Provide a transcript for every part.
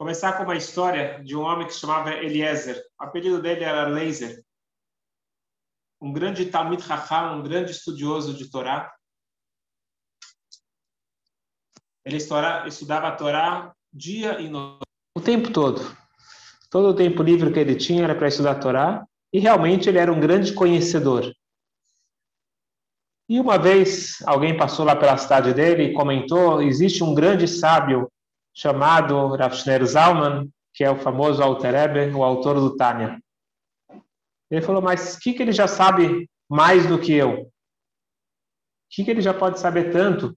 começar com uma história de um homem que se chamava Eliezer. O apelido dele era Laser. Um grande Talmid Raham, um grande estudioso de Torá. Ele estudava a Torá dia e noite. O tempo todo. Todo o tempo livre que ele tinha era para estudar a Torá. E realmente ele era um grande conhecedor. E uma vez alguém passou lá pela cidade dele e comentou: existe um grande sábio chamado Rav Zalman, que é o famoso Alter Ebe, o autor do Tânia. Ele falou: mas o que, que ele já sabe mais do que eu? O que, que ele já pode saber tanto?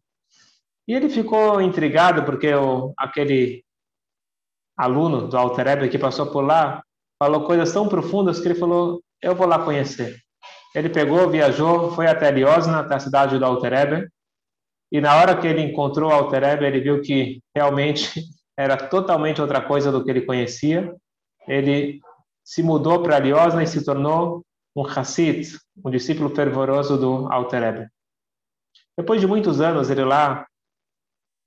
E ele ficou intrigado porque o, aquele aluno do Alter Ebe que passou por lá falou coisas tão profundas que ele falou: eu vou lá conhecer. Ele pegou, viajou, foi até Liosna, até a cidade do Alterebe, e na hora que ele encontrou o Alterebe, ele viu que realmente era totalmente outra coisa do que ele conhecia. Ele se mudou para Liosna e se tornou um Hassid, um discípulo fervoroso do Alterebe. Depois de muitos anos, ele lá,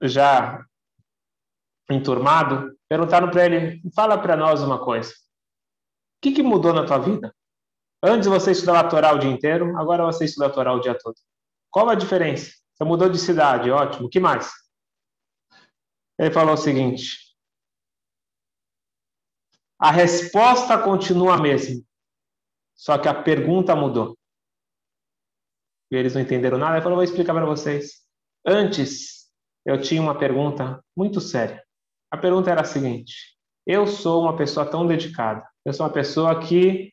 já enturmado, perguntaram para ele: fala para nós uma coisa. O que, que mudou na tua vida? Antes você estudava a Torá o dia inteiro, agora você estuda a Torá o dia todo. Qual a diferença? Você mudou de cidade, ótimo. O que mais? Ele falou o seguinte: a resposta continua a mesma, só que a pergunta mudou. E eles não entenderam nada. Ele falou: vou explicar para vocês. Antes, eu tinha uma pergunta muito séria. A pergunta era a seguinte: eu sou uma pessoa tão dedicada, eu sou uma pessoa que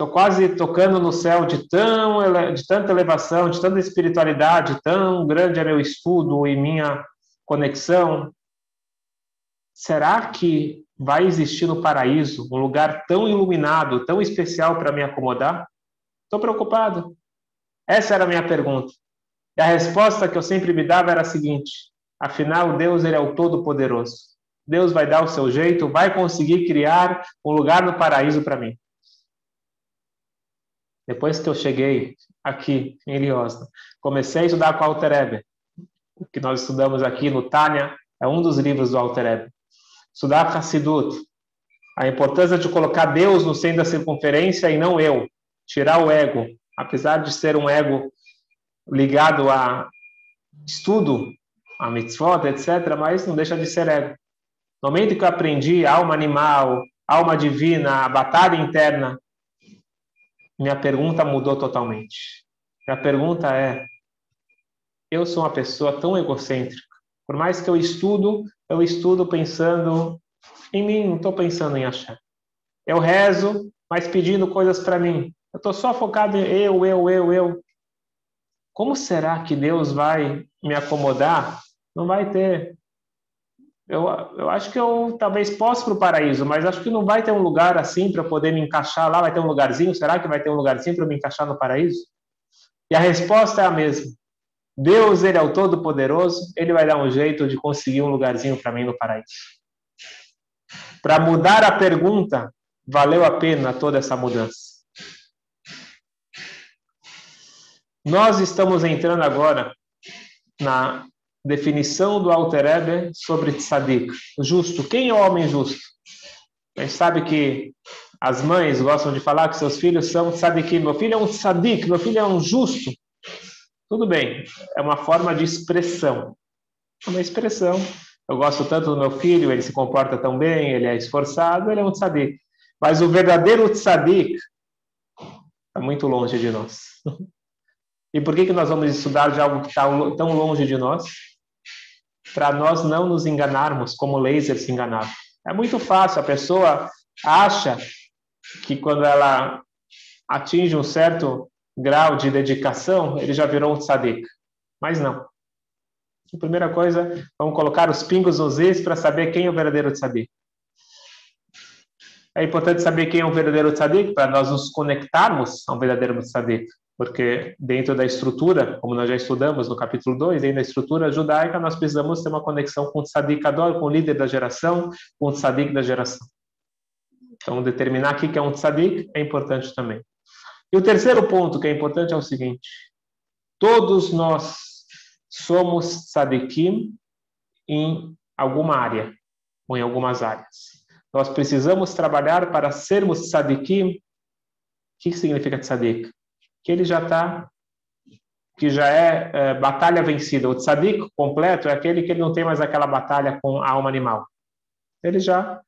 Estou quase tocando no céu de, tão, de tanta elevação, de tanta espiritualidade, tão grande é meu estudo e minha conexão. Será que vai existir no paraíso um lugar tão iluminado, tão especial para me acomodar? Estou preocupado. Essa era a minha pergunta. E a resposta que eu sempre me dava era a seguinte: afinal, Deus ele é o Todo-Poderoso. Deus vai dar o seu jeito, vai conseguir criar um lugar no paraíso para mim. Depois que eu cheguei aqui em Liosna, comecei a estudar com o Alter Ebe. O que nós estudamos aqui no Tânia é um dos livros do Alter Ebe. Estudar Hassidut, a importância de colocar Deus no centro da circunferência e não eu, tirar o ego, apesar de ser um ego ligado a estudo, a mitzvot, etc., mas não deixa de ser ego. No momento que eu aprendi alma animal, alma divina, a batalha interna, minha pergunta mudou totalmente. Minha pergunta é: eu sou uma pessoa tão egocêntrica. Por mais que eu estudo, eu estudo pensando em mim, não estou pensando em achar. Eu rezo, mas pedindo coisas para mim. Eu estou só focado em eu, eu, eu, eu. Como será que Deus vai me acomodar? Não vai ter. Eu, eu acho que eu talvez possa para o paraíso, mas acho que não vai ter um lugar assim para poder me encaixar lá. Vai ter um lugarzinho? Será que vai ter um lugarzinho para me encaixar no paraíso? E a resposta é a mesma. Deus, ele é o Todo-Poderoso, ele vai dar um jeito de conseguir um lugarzinho para mim no paraíso. Para mudar a pergunta, valeu a pena toda essa mudança. Nós estamos entrando agora na definição do Alter Ebe sobre tzadik, justo. Quem é o homem justo? A gente sabe que as mães gostam de falar que seus filhos são tzadikim. Meu filho é um tzadik, meu filho é um justo. Tudo bem, é uma forma de expressão. É uma expressão. Eu gosto tanto do meu filho, ele se comporta tão bem, ele é esforçado, ele é um tzadik. Mas o verdadeiro tzadik está muito longe de nós. E por que, que nós vamos estudar de algo que está tão longe de nós? Para nós não nos enganarmos como o laser se enganava. É muito fácil, a pessoa acha que quando ela atinge um certo grau de dedicação, ele já virou um tzadik. Mas não. A primeira coisa, vamos colocar os pingos nos is para saber quem é o verdadeiro tzadik. É importante saber quem é o verdadeiro tzadik para nós nos conectarmos a um verdadeiro tzadik porque dentro da estrutura, como nós já estudamos no capítulo 2, dentro da estrutura judaica, nós precisamos ter uma conexão com o tzadik ador, com o líder da geração, com o tzadik da geração. Então, determinar aqui que é um tzadik é importante também. E o terceiro ponto que é importante é o seguinte: todos nós somos tzadikim em alguma área. ou em algumas áreas. Nós precisamos trabalhar para sermos tzadikim. O que significa tzadik? Que ele já está, que já é, é, batalha vencida. O tzadik completo é aquele que ele não tem mais aquela batalha com a alma animal. Ele já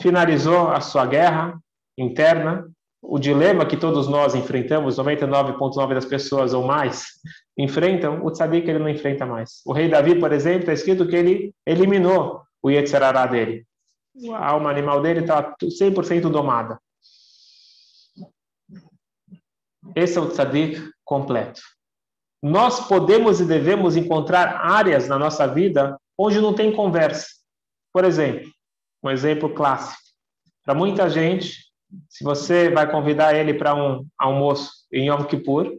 finalizou a sua guerra interna, o dilema que todos nós enfrentamos, 99,9% das pessoas ou mais enfrentam, o tzadik ele não enfrenta mais. O rei Davi, por exemplo, está escrito que ele eliminou o Yetzirará dele. A alma animal dele está 100% domada. Esse é o tzadik completo. Nós podemos e devemos encontrar áreas na nossa vida onde não tem conversa. Por exemplo, um exemplo clássico. Para muita gente, se você vai convidar ele para um almoço em Yom Kippur,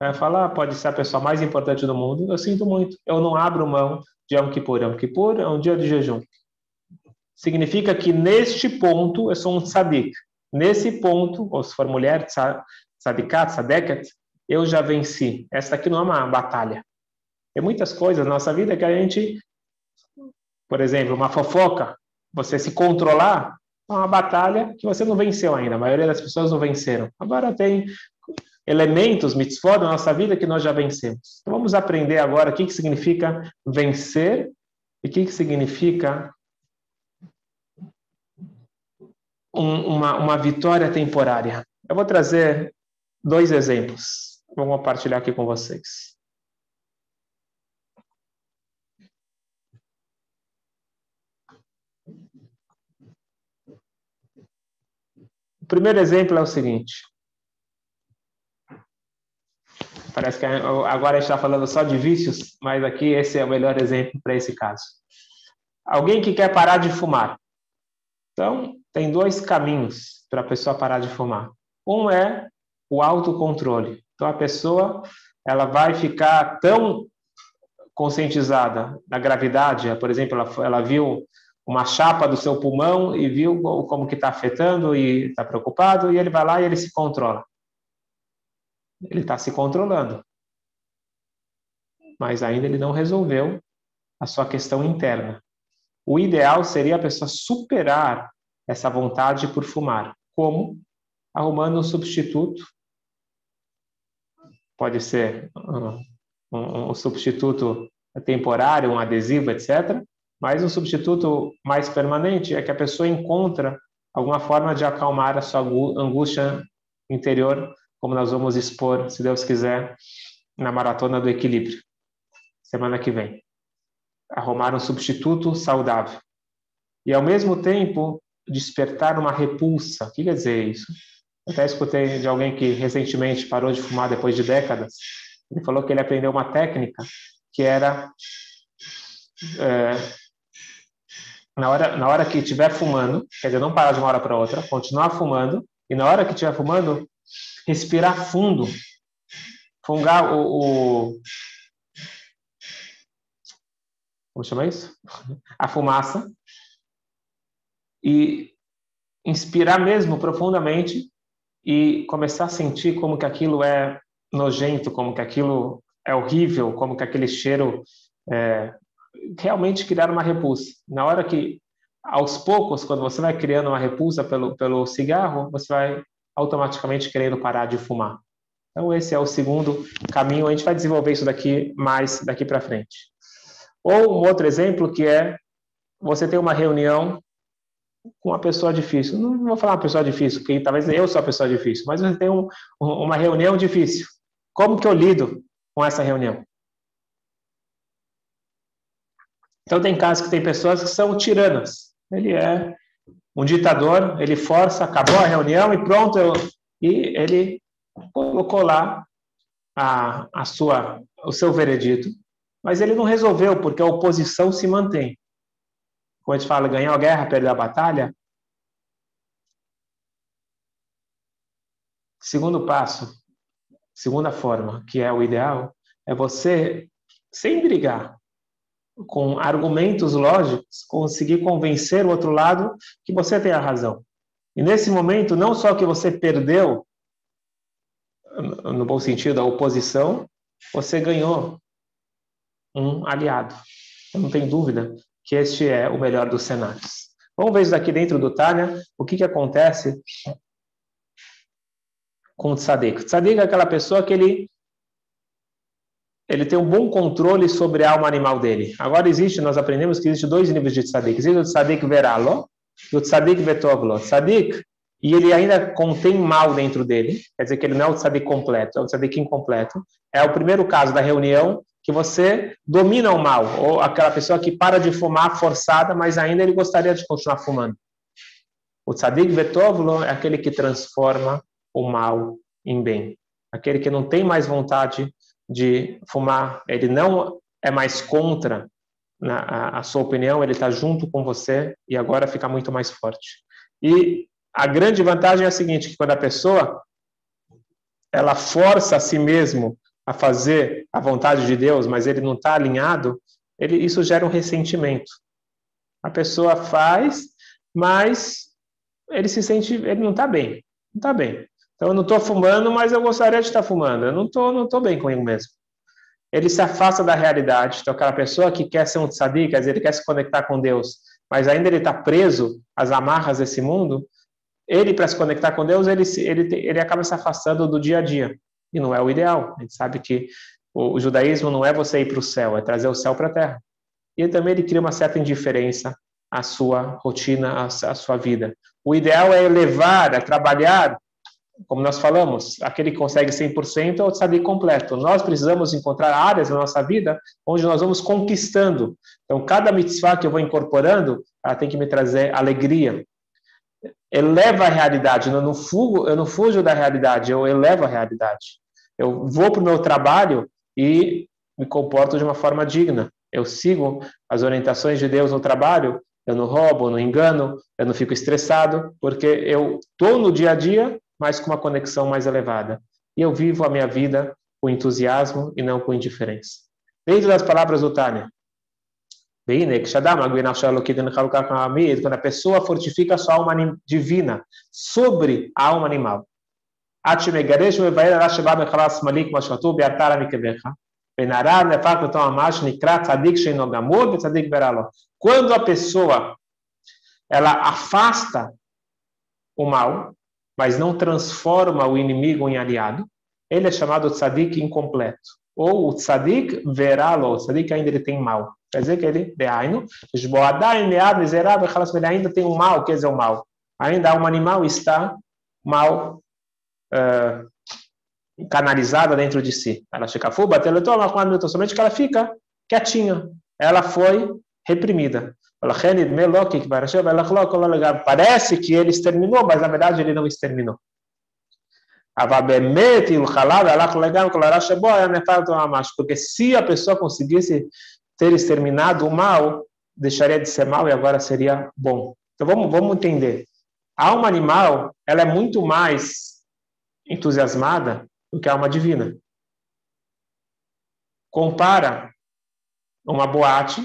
vai falar, ah, pode ser a pessoa mais importante do mundo, eu sinto muito, eu não abro mão de Yom Kippur. Yom Kippur é um dia de jejum. Significa que neste ponto eu sou um tzadik. Nesse ponto, ou se for mulher, tzadikat, tzadeket, eu já venci. Essa aqui não é uma batalha. Tem muitas coisas na nossa vida que a gente, por exemplo, uma fofoca, você se controlar, é uma batalha que você não venceu ainda. A maioria das pessoas não venceram. Agora tem elementos, mitzvot na nossa vida que nós já vencemos. Então vamos aprender agora o que, que significa vencer e o que, que significa um, uma, uma vitória temporária. Eu vou trazer dois exemplos. Vou compartilhar aqui com vocês. O primeiro exemplo é o seguinte. Parece que agora a gente está falando só de vícios, mas aqui esse é o melhor exemplo para esse caso. Alguém que quer parar de fumar. Então, tem dois caminhos para a pessoa parar de fumar. Um é o autocontrole. Então, a pessoa ela vai ficar tão conscientizada da gravidade, por exemplo, ela, ela viu uma chapa do seu pulmão e viu como que está afetando e está preocupado, e ele vai lá e ele se controla. Ele está se controlando. Mas ainda ele não resolveu a sua questão interna. O ideal seria a pessoa superar essa vontade por fumar. Como? Arrumando um substituto. Pode ser um, um, um substituto temporário, um adesivo, etc. Mas um substituto mais permanente é que a pessoa encontra alguma forma de acalmar a sua angústia interior como nós vamos expor, se Deus quiser, na Maratona do Equilíbrio, semana que vem. Arrumar um substituto saudável. E, ao mesmo tempo, despertar uma repulsa. O que quer dizer isso? Até escutei de alguém que recentemente parou de fumar depois de décadas. Ele falou que ele aprendeu uma técnica que era é, na hora na hora que estiver fumando, quer dizer, não parar de uma hora para outra, continuar fumando e na hora que estiver fumando respirar fundo, fungar o, o como chama isso? A fumaça e inspirar mesmo profundamente e começar a sentir como que aquilo é nojento, como que aquilo é horrível, como que aquele cheiro é, realmente criar uma repulsa. Na hora que, aos poucos, quando você vai criando uma repulsa pelo, pelo cigarro, você vai automaticamente querendo parar de fumar. Então, esse é o segundo caminho. A gente vai desenvolver isso daqui mais daqui para frente. Ou um outro exemplo que é você tem uma reunião com uma pessoa difícil. Não vou falar uma pessoa difícil, porque talvez eu sou a pessoa difícil, mas você tem um, uma reunião difícil. Como que eu lido com essa reunião? Então tem casos que tem pessoas que são tiranas. Ele é um ditador, ele força, acabou a reunião e pronto, eu, e ele colocou lá a, a sua, o seu veredito, mas ele não resolveu, porque a oposição se mantém. Quando a gente fala ganhar a guerra, perder a batalha, segundo passo, segunda forma, que é o ideal, é você, sem brigar, com argumentos lógicos, conseguir convencer o outro lado que você tem a razão. E nesse momento, não só que você perdeu, no bom sentido, a oposição, você ganhou um aliado. Não tem dúvida que este é o melhor dos cenários. Vamos ver isso daqui dentro do Tânia, o que, que acontece com o tzadik. Tzadik é aquela pessoa que ele, ele tem um bom controle sobre a alma animal dele. Agora existe, nós aprendemos que existe dois níveis de tzadik. Existe o tzadik veralo e o tzadik vetovlo. Tzadik, e ele ainda contém mal dentro dele, quer dizer que ele não é o tzadik completo, é o tzadik incompleto. É o primeiro caso da reunião que você domina o mal, ou aquela pessoa que para de fumar forçada, mas ainda ele gostaria de continuar fumando. O tzadik vetovlo é aquele que transforma o mal em bem. Aquele que não tem mais vontade de fumar, ele não é mais contra na, a, a sua opinião, ele está junto com você e agora fica muito mais forte. E a grande vantagem é a seguinte, que quando a pessoa ela força a si mesmo a fazer a vontade de Deus, mas ele não está alinhado, ele, isso gera um ressentimento. A pessoa faz, mas ele se sente, ele não está bem, não está bem. Então eu não estou fumando, mas eu gostaria de estar fumando. Eu não estou, não estou bem comigo mesmo. Ele se afasta da realidade. Então aquela pessoa que quer ser um tzadik, quer dizer, ele quer se conectar com Deus, mas ainda ele está preso às amarras desse mundo. Ele para se conectar com Deus, ele ele ele acaba se afastando do dia a dia. E não é o ideal. A gente sabe que o, judaísmo não é você ir para o céu, é trazer o céu para a terra. E também ele cria uma certa indiferença à sua rotina, à, à sua vida. O ideal é elevar, é trabalhar, como nós falamos, aquele que consegue 100% é o tzadik completo. Nós precisamos encontrar áreas na nossa vida onde nós vamos conquistando. Então, cada mitzvah que eu vou incorporando, ela tem que me trazer alegria. Eleva a realidade, eu não, fugo, eu não fujo da realidade, eu elevo a realidade. Eu vou para o meu trabalho e me comporto de uma forma digna. Eu sigo as orientações de Deus no trabalho, eu não roubo, não engano, eu não fico estressado, porque eu estou no dia a dia, mas com uma conexão mais elevada. E eu vivo a minha vida com entusiasmo e não com indiferença. Dentro das palavras do Tânia, quando a pessoa fortifica sua alma divina sobre a alma animal, עד שמגרש ומבאר הרע שבא מחלל שמאלי כמו שכתוב באתר המקבך, ונערה נהפך בתור ממש נקרא צדיק שאינו גמור וצדיק ברע לו. Quando a pessoa ela afasta o mal, mas não transforma o inimigo em aliado, ele é chamado tzadik incompleto. Ou o tzadik veralo, o tzadik ainda ele tem mal. Quer dizer que ele, deaino, miserável, ele ainda tem um mal, quer dizer o mal. Ainda a alma animal está mal uh, canalizada dentro de si. Ela fica fuba, somente que ela fica quietinha. Ela foi reprimida. Parece que ele exterminou, mas na verdade ele não exterminou. Porque se a pessoa conseguisse ter exterminado o mal, deixaria de ser mal e agora seria bom. Então vamos, vamos entender. A alma animal, ela é muito mais entusiasmada do que a alma divina. Compara uma boate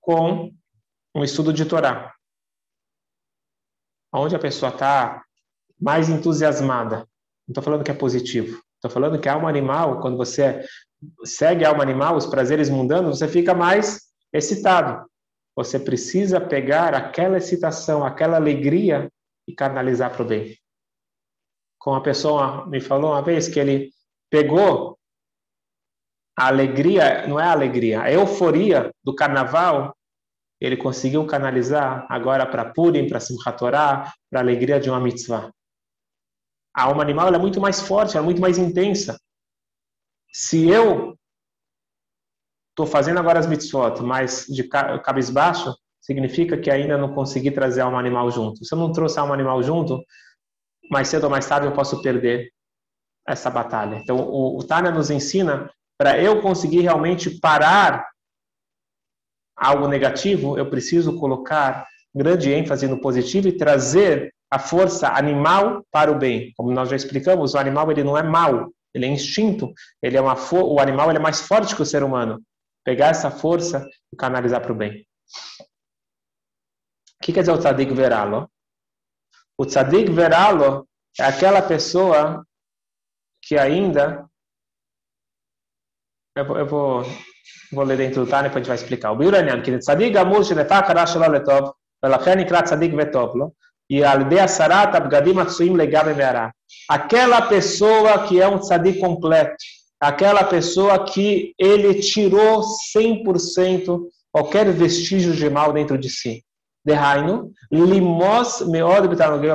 com um estudo de Torá. Onde a pessoa está mais entusiasmada. Não estou falando que é positivo. Estou falando que a alma animal, quando você segue a alma animal, os prazeres mundanos, você fica mais excitado. Você precisa pegar aquela excitação, aquela alegria e canalizar para o bem como a pessoa me falou uma vez, que ele pegou a alegria, não é a alegria, a euforia do carnaval, ele conseguiu canalizar agora para Purim, para Simchat Torah, para a alegria de uma mitzvah. A alma animal é muito mais forte, é muito mais intensa. Se eu estou fazendo agora as mitzvot, mas de cabisbaixo, significa que ainda não consegui trazer a alma animal junto. Se eu não trouxe a alma animal junto, mais cedo ou mais tarde eu posso perder essa batalha. Então, o, o Tânia nos ensina para eu conseguir realmente parar algo negativo, eu preciso colocar grande ênfase no positivo e trazer a força animal para o bem. Como nós já explicamos, o animal ele não é mau, ele é instinto, ele é uma o animal ele é mais forte que o ser humano. Pegar essa força e canalizar para o bem. O que quer dizer o tzadik veralo? O tzadik veralo é aquela pessoa que ainda. Eu vou, eu vou, vou ler dentro do Tânia, depois a gente vai explicar. O Biuranian, que tzadik gamur shenefak hara letov, E aldea sarat abgadim atsuim legame meara. Aquela pessoa que é um tzadik completo, aquela pessoa que ele tirou 100% qualquer vestígio de mal dentro de si. Derraino, limos meod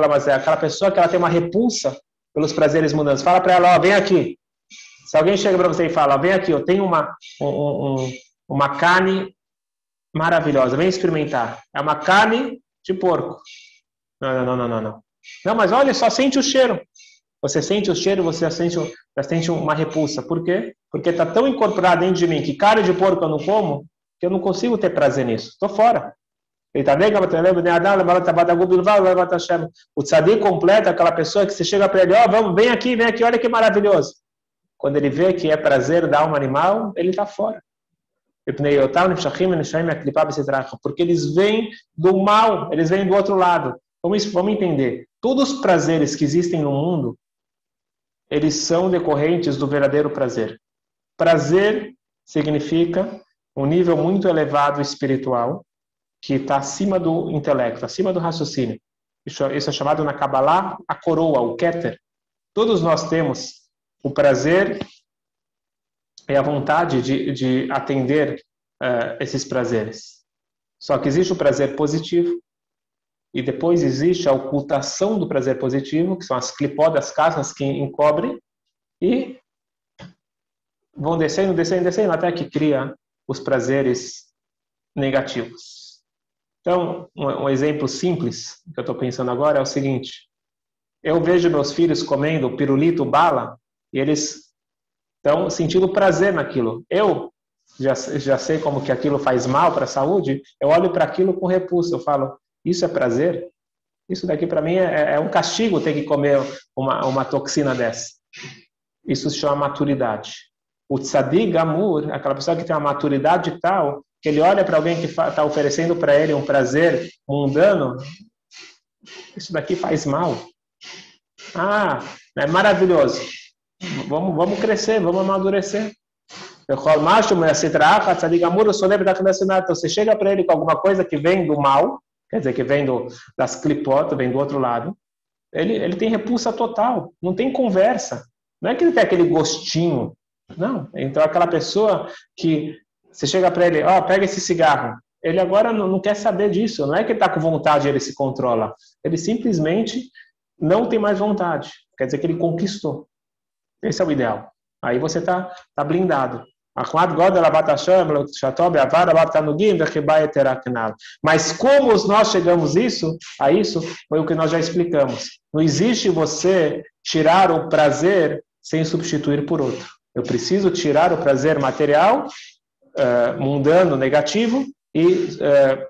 mas é aquela pessoa que ela tem uma repulsa pelos prazeres mundanos. Fala para ela, ó, vem aqui. Se alguém chega para você e fala, vem aqui, eu tenho uma, um, um, uma carne maravilhosa, vem experimentar. É uma carne de porco. Não, não, não, não, não. Não, mas olha, só sente o cheiro. Você sente o cheiro, você sente, já sente uma repulsa. Por quê? Porque está tão incorporado dentro de mim que carne de porco eu não como, que eu não consigo ter prazer nisso. Estou fora. O tzadik completa aquela pessoa que você chega para ele, ó, oh, vamos, vem aqui, vem aqui, olha que maravilhoso. Quando ele vê que é prazer da alma animal, ele está fora. Porque eles vêm do mal, eles vêm do outro lado. Vamos, vamos entender. Todos os prazeres que existem no mundo, eles são decorrentes do verdadeiro prazer. Prazer significa um nível muito elevado espiritual que está acima do intelecto, acima do raciocínio. Isso, isso é chamado na Kabbalah a coroa, o Keter. Todos nós temos o prazer e a vontade de, de atender uh, esses prazeres. Só que existe o prazer positivo e depois existe a ocultação do prazer positivo, que são as clipodas, casas que encobrem e vão descendo, descendo, descendo até que cria os prazeres negativos. Então, um, exemplo simples que eu estou pensando agora é o seguinte: eu vejo meus filhos comendo pirulito, bala, e eles estão sentindo prazer naquilo. Eu já, já sei como que aquilo faz mal para a saúde, eu olho para aquilo com repulso, eu falo, isso é prazer? Isso daqui para mim é, é, um castigo ter que comer uma, uma toxina dessa. Isso se chama maturidade. O tzadik gamur, aquela pessoa que tem uma maturidade tal, ele olha para alguém que está oferecendo para ele um prazer mundano, isso daqui faz mal. Ah, é maravilhoso. Vamos, vamos crescer, vamos amadurecer. Então, você chega para ele com alguma coisa que vem do mal, quer dizer, que vem do, das clipotas, vem do outro lado, ele, ele tem repulsa total, não tem conversa. Não é que ele tem aquele gostinho, não. Então, aquela pessoa que você chega para ele, ó, oh, pega esse cigarro. Ele agora não, não quer saber disso, não é que ele está com vontade ele se controla. Ele simplesmente não tem mais vontade. Quer dizer que ele conquistou. Esse é o ideal. Aí você está tá blindado. Mas como nós chegamos isso, a isso, foi o que nós já explicamos. Não existe você tirar o prazer sem substituir por outro. Eu preciso tirar o prazer material, uh, mundano, negativo, e uh,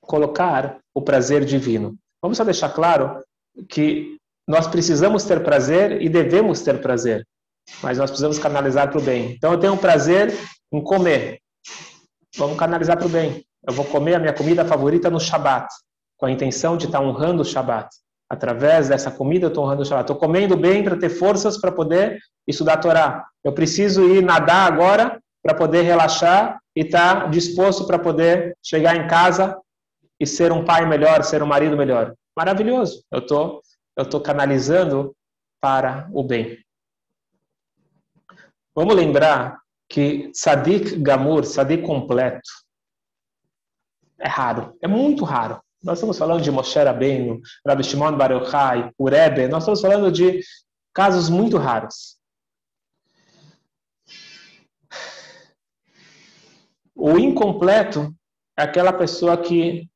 colocar o prazer divino. Vamos só deixar claro que nós precisamos ter prazer e devemos ter prazer, mas nós precisamos canalizar para o bem. Então eu tenho prazer em comer. Vamos canalizar para o bem. Eu vou comer a minha comida favorita no Shabat, com a intenção de estar honrando o Shabat. Através dessa comida eu estou honrando o Shabat. Estou comendo bem para ter forças para poder estudar a Torá. Eu preciso ir nadar agora para poder relaxar e estar tá disposto para poder chegar em casa e ser um pai melhor, ser um marido melhor. Maravilhoso. Eu estou eu estou canalizando para o bem. Vamos lembrar que Sadik Gamur, Sadik completo, é raro, é muito raro. Nós estamos falando de Moshe Rabbeinu, Rabbi Shimon Bar Yochai, Urebe, nós estamos falando de casos muito raros. O incompleto é aquela pessoa que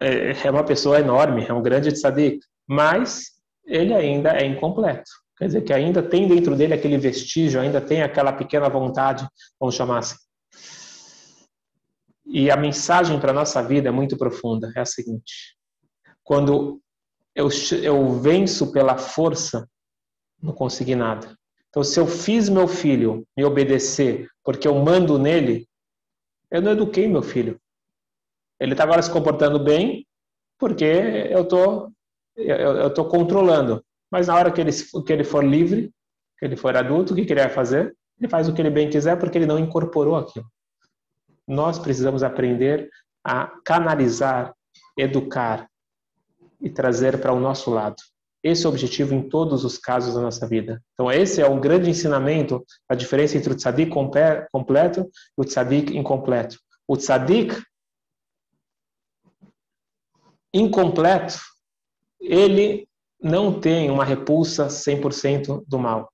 é, é uma pessoa enorme, é um grande tzadik, mas ele ainda é incompleto. Quer dizer que ainda tem dentro dele aquele vestígio, ainda tem aquela pequena vontade, vamos chamar assim. E a mensagem para a nossa vida é muito profunda, é a seguinte. Quando eu, eu venço pela força, não consegui nada. Então, se eu fiz meu filho me obedecer porque eu mando nele, eu não eduquei meu filho. Ele está agora se comportando bem porque eu tô, estou controlando. Mas na hora que ele, que ele for livre, que ele for adulto, o que, que ele vai fazer? Ele faz o que ele bem quiser porque ele não incorporou aquilo. Nós precisamos aprender a canalizar, educar e trazer para o nosso lado. Esse é objetivo em todos os casos da nossa vida. Então, esse é um grande ensinamento, a diferença entre o tzadik completo e o tzadik incompleto. O tzadik incompleto, ele não tem uma repulsa 100% do mal.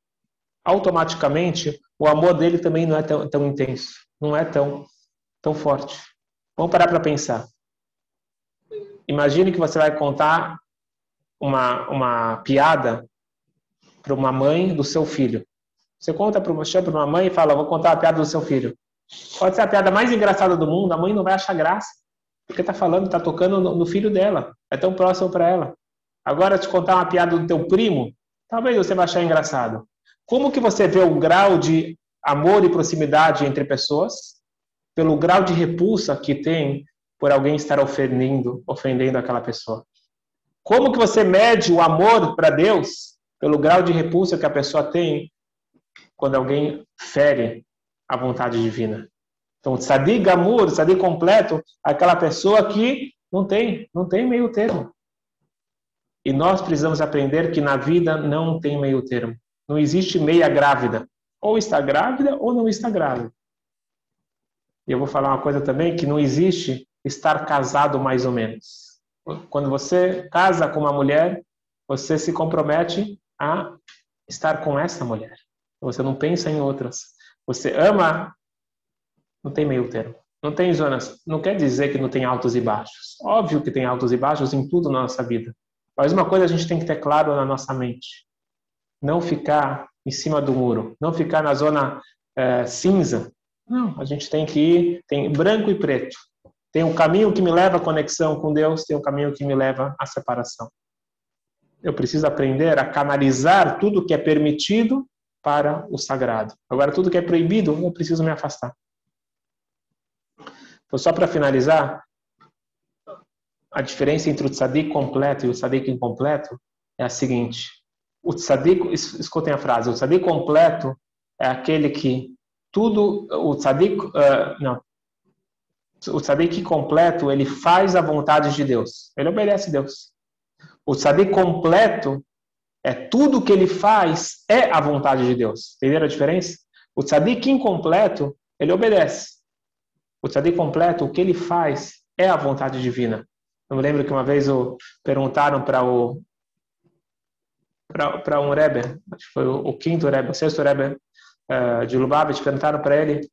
Automaticamente, o amor dele também não é tão, tão intenso, não é tão, tão forte. Vamos parar para pensar. Imagine que você vai contar uma, uma piada para uma mãe do seu filho. Você conta para uma, para uma mãe e fala, vou contar a piada do seu filho. Pode ser a piada mais engraçada do mundo, a mãe não vai achar graça. Porque está falando, está tocando no, no, filho dela. É tão próximo para ela. Agora, te contar uma piada do teu primo, talvez você vai achar engraçado. Como que você vê o grau de amor e proximidade entre pessoas? Pelo grau de repulsa que tem por alguém estar ofendendo, ofendendo aquela pessoa. Como que você mede o amor para Deus pelo grau de repulsa que a pessoa tem quando alguém fere a vontade divina? Então, tzadik gamur, tzadik completo, aquela pessoa que não tem, não tem meio termo. E nós precisamos aprender que na vida não tem meio termo. Não existe meia grávida. Ou está grávida ou não está grávida. E eu vou falar uma coisa também, que não existe estar casado mais ou menos. Quando você casa com uma mulher, você se compromete a estar com essa mulher. Você não pensa em outras. Você ama, não tem meio termo. Não tem zonas. Não quer dizer que não tem altos e baixos. Óbvio que tem altos e baixos em tudo na nossa vida. Mas uma coisa a gente tem que ter claro na nossa mente: não ficar em cima do muro, não ficar na zona é, cinza. Não, a gente tem que ir, tem branco e preto. Tem um caminho que me leva à conexão com Deus, tem um caminho que me leva à separação. Eu preciso aprender a canalizar tudo que é permitido para o sagrado. Agora, tudo que é proibido, eu preciso me afastar. Então, só para finalizar, a diferença entre o tzadik completo e o tzadik incompleto é a seguinte. O tzadik, escutem a frase, o tzadik completo é aquele que tudo, o tzadik, uh, não, o tzadik completo, ele faz a vontade de Deus. Ele obedece a Deus. O tzadik completo é tudo que ele faz é a vontade de Deus. Entenderam a diferença? O tzadik incompleto, ele obedece. O tzadik completo, o que ele faz é a vontade divina. Eu me lembro que uma vez o, perguntaram para o para um Rebbe, acho que foi o, quinto Rebbe, o sexto Rebbe uh, de Lubavitch, perguntaram para ele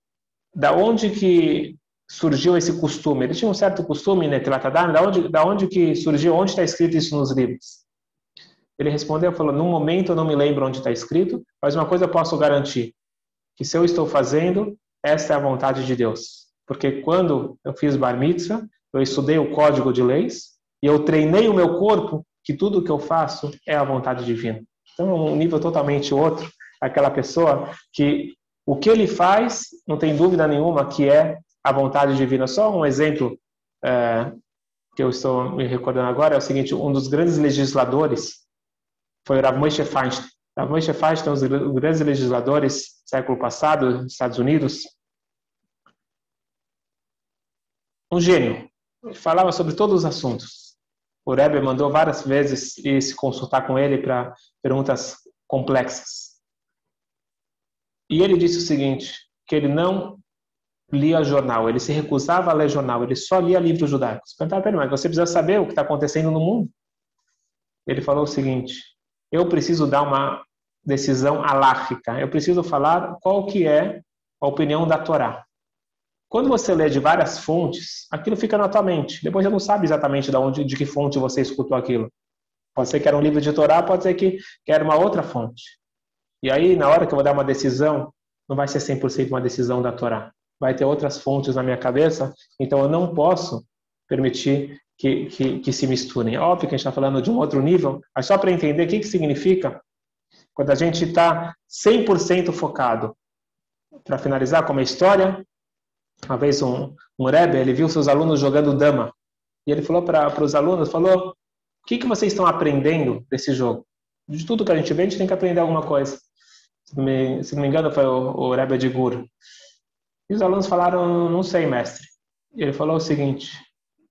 da onde que surgiu esse costume? Ele tinha um certo costume, né, da onde, da onde que surgiu, onde está escrito isso nos livros? Ele respondeu, falou, no momento eu não me lembro onde está escrito, mas uma coisa eu posso garantir, que se eu estou fazendo, esta é a vontade de Deus. Porque quando eu fiz bar mitzvah, eu estudei o código de leis e eu treinei o meu corpo que tudo que eu faço é a vontade divina. Então é um nível totalmente outro, aquela pessoa que o que ele faz, não tem dúvida nenhuma que é a vontade divina. Só um exemplo é, que eu estou me recordando agora é o seguinte: um dos grandes legisladores foi Rav Moshe Feinstein. Rav Moshe Feinstein, um dos grandes legisladores do século passado, nos Estados Unidos, um gênio. Ele falava sobre todos os assuntos. O Rebbe mandou várias vezes ir se consultar com ele para perguntas complexas. E ele disse o seguinte, que ele não lia jornal, ele se recusava a ler jornal, ele só lia livros judaicos. Perguntava para ele, mas você precisa saber o que está acontecendo no mundo? Ele falou o seguinte, eu preciso dar uma decisão alárrica, eu preciso falar qual que é a opinião da Torá. Quando você lê de várias fontes, aquilo fica na tua mente. Depois você não sabe exatamente de, onde, de que fonte você escutou aquilo. Pode ser que era um livro de Torá, pode ser que, que era uma outra fonte. E aí, na hora que eu vou dar uma decisão, não vai ser 100% uma decisão da Torá vai ter outras fontes na minha cabeça, então eu não posso permitir que, que, que se misturem. É óbvio que a gente está falando de um outro nível, mas só para entender o que, que significa quando a gente está 100% focado. Para finalizar com uma história, uma vez um, um Rebbe, ele viu seus alunos jogando dama, e ele falou para os alunos, falou, o que, que vocês estão aprendendo desse jogo? De tudo que a gente vê, a gente tem que aprender alguma coisa. Se não me, se não me engano, foi o, o Rebbe de Gur. E os alunos falaram, não sei, mestre. Ele falou o seguinte: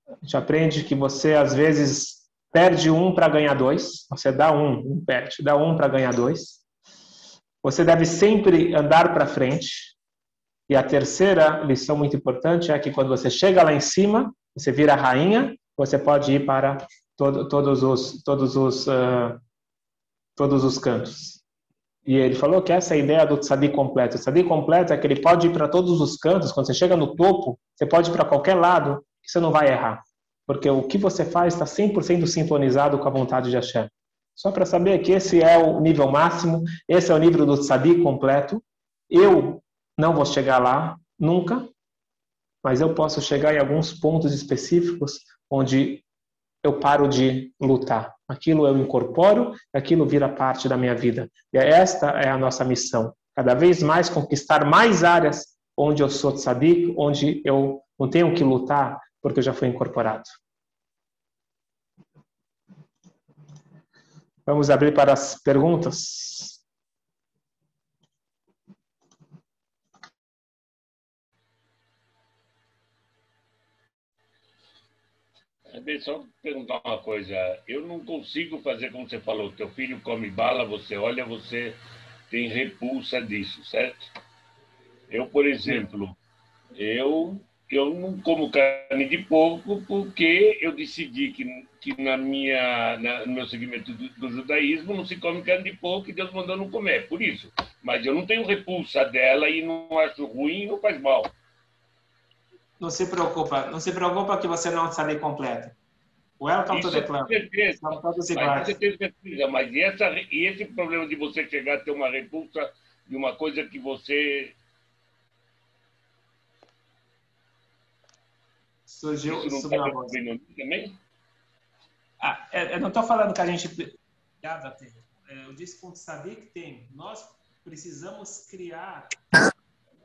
a gente aprende que você às vezes perde um para ganhar dois. Você dá um, um perde, dá um para ganhar dois. Você deve sempre andar para frente. E a terceira lição muito importante é que quando você chega lá em cima, você vira rainha, você pode ir para todo, todos os todos os uh, todos os cantos. E ele falou que essa é a ideia do tzadik completo. O completo é que ele pode ir para todos os cantos. Quando você chega no topo, você pode ir para qualquer lado que você não vai errar. Porque o que você faz está 100% sintonizado com a vontade de Hashem. Só para saber que esse é o nível máximo, esse é o nível do tzadik completo. Eu não vou chegar lá nunca, mas eu posso chegar em alguns pontos específicos onde eu paro de lutar. Aquilo eu incorporo, aquilo vira parte da minha vida. E esta é a nossa missão. Cada vez mais conquistar mais áreas onde eu sou tzadik, onde eu não tenho que lutar, porque eu já fui incorporado. Vamos abrir para as perguntas. Deixa eu perguntar uma coisa. Eu não consigo fazer como você falou. Teu filho come bala, você olha, você tem repulsa disso, certo? Eu, por exemplo, eu eu não como carne de porco porque eu decidi que, que na minha, na, no meu segmento do, do, judaísmo não se come carne de porco e Deus mandou não comer, por isso. Mas eu não tenho repulsa dela e não acho ruim e não faz mal. Não se preocupa, não se preocupa que você não sabe completo. Welcome Isso to the club. Certeza. São todos iguais. Mas, certeza, mas essa, e esse problema de você chegar a ter uma repulsa de uma coisa que você surgiu isso tá também? Ah, é, eu não estou falando que a gente é, eu disse com saber que tem. Nós precisamos criar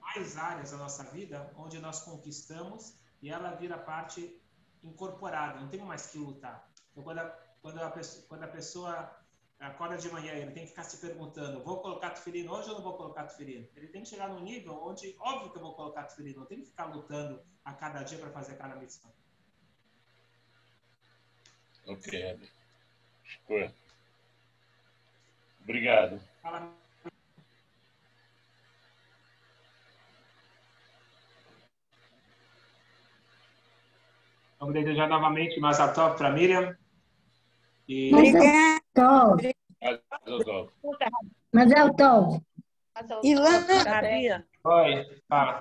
mais áreas da nossa vida onde nós conquistamos e ela vira parte incorporada, não tem mais que lutar. Então, quando a, quando a, pessoa, quando a pessoa acorda de manhã, ele tem que ficar se perguntando: vou colocar tefilino hoje ou não vou colocar tefilino? Ele tem que chegar num nível onde, óbvio que eu vou colocar tefilino, não tem que ficar lutando a cada dia para fazer cada missão. Ok, Obrigado. Fala. Vamos desejar novamente mais a top para Miriam. E... Obrigado. Mas é o Tom. Ilana, Oi, fala.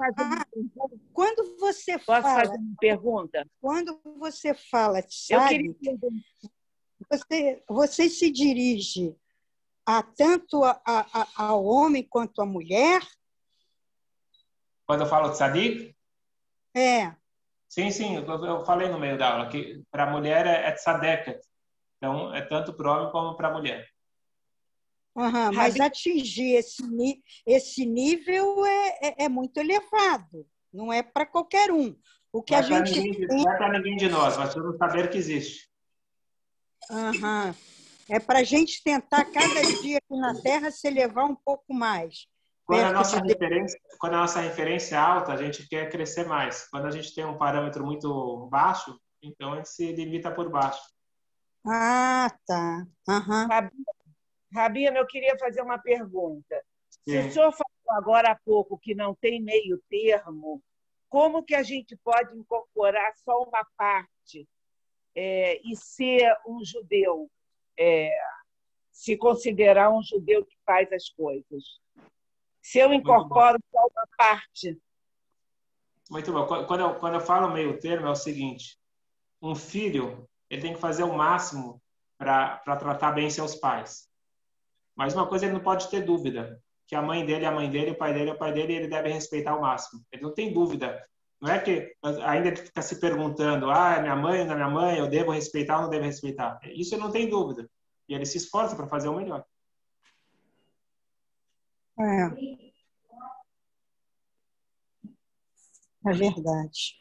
Quando você fala. Posso fazer uma pergunta? Quando você fala, sabe, você, você se dirige a tanto a, a, ao homem quanto à mulher? Quando eu falo tzadik? É. Sim, sim, eu falei no meio da aula que para a mulher é, é tzadeket. Então, é tanto para o homem como para a mulher. Uhum, mas atingir esse, esse nível é, é, é muito elevado, não é para qualquer um. O que não a é gente ninguém, tem... Não é para ninguém de nós, mas precisamos saber que existe. Uhum. É para a gente tentar, cada dia aqui na Terra, se elevar um pouco mais. Quando a, nossa referência, quando a nossa referência é alta, a gente quer crescer mais. Quando a gente tem um parâmetro muito baixo, então a gente se limita por baixo. Ah, tá. Uhum. Rabina, eu queria fazer uma pergunta. Sim. Se o senhor falou agora há pouco que não tem meio termo, como que a gente pode incorporar só uma parte é, e ser um judeu, é, se considerar um judeu que faz as coisas? Se eu incorporo só uma parte. Muito bom. Quando eu, quando eu falo meio termo, é o seguinte: um filho ele tem que fazer o máximo para tratar bem seus pais. Mas uma coisa ele não pode ter dúvida: que a mãe dele é a mãe dele, o pai dele é o pai dele, e ele deve respeitar ao máximo. Ele não tem dúvida. Não é que ainda fica se perguntando: ah, é minha mãe, não é minha mãe, eu devo respeitar ou não devo respeitar. Isso ele não tem dúvida. E ele se esforça para fazer o melhor. É. É verdade.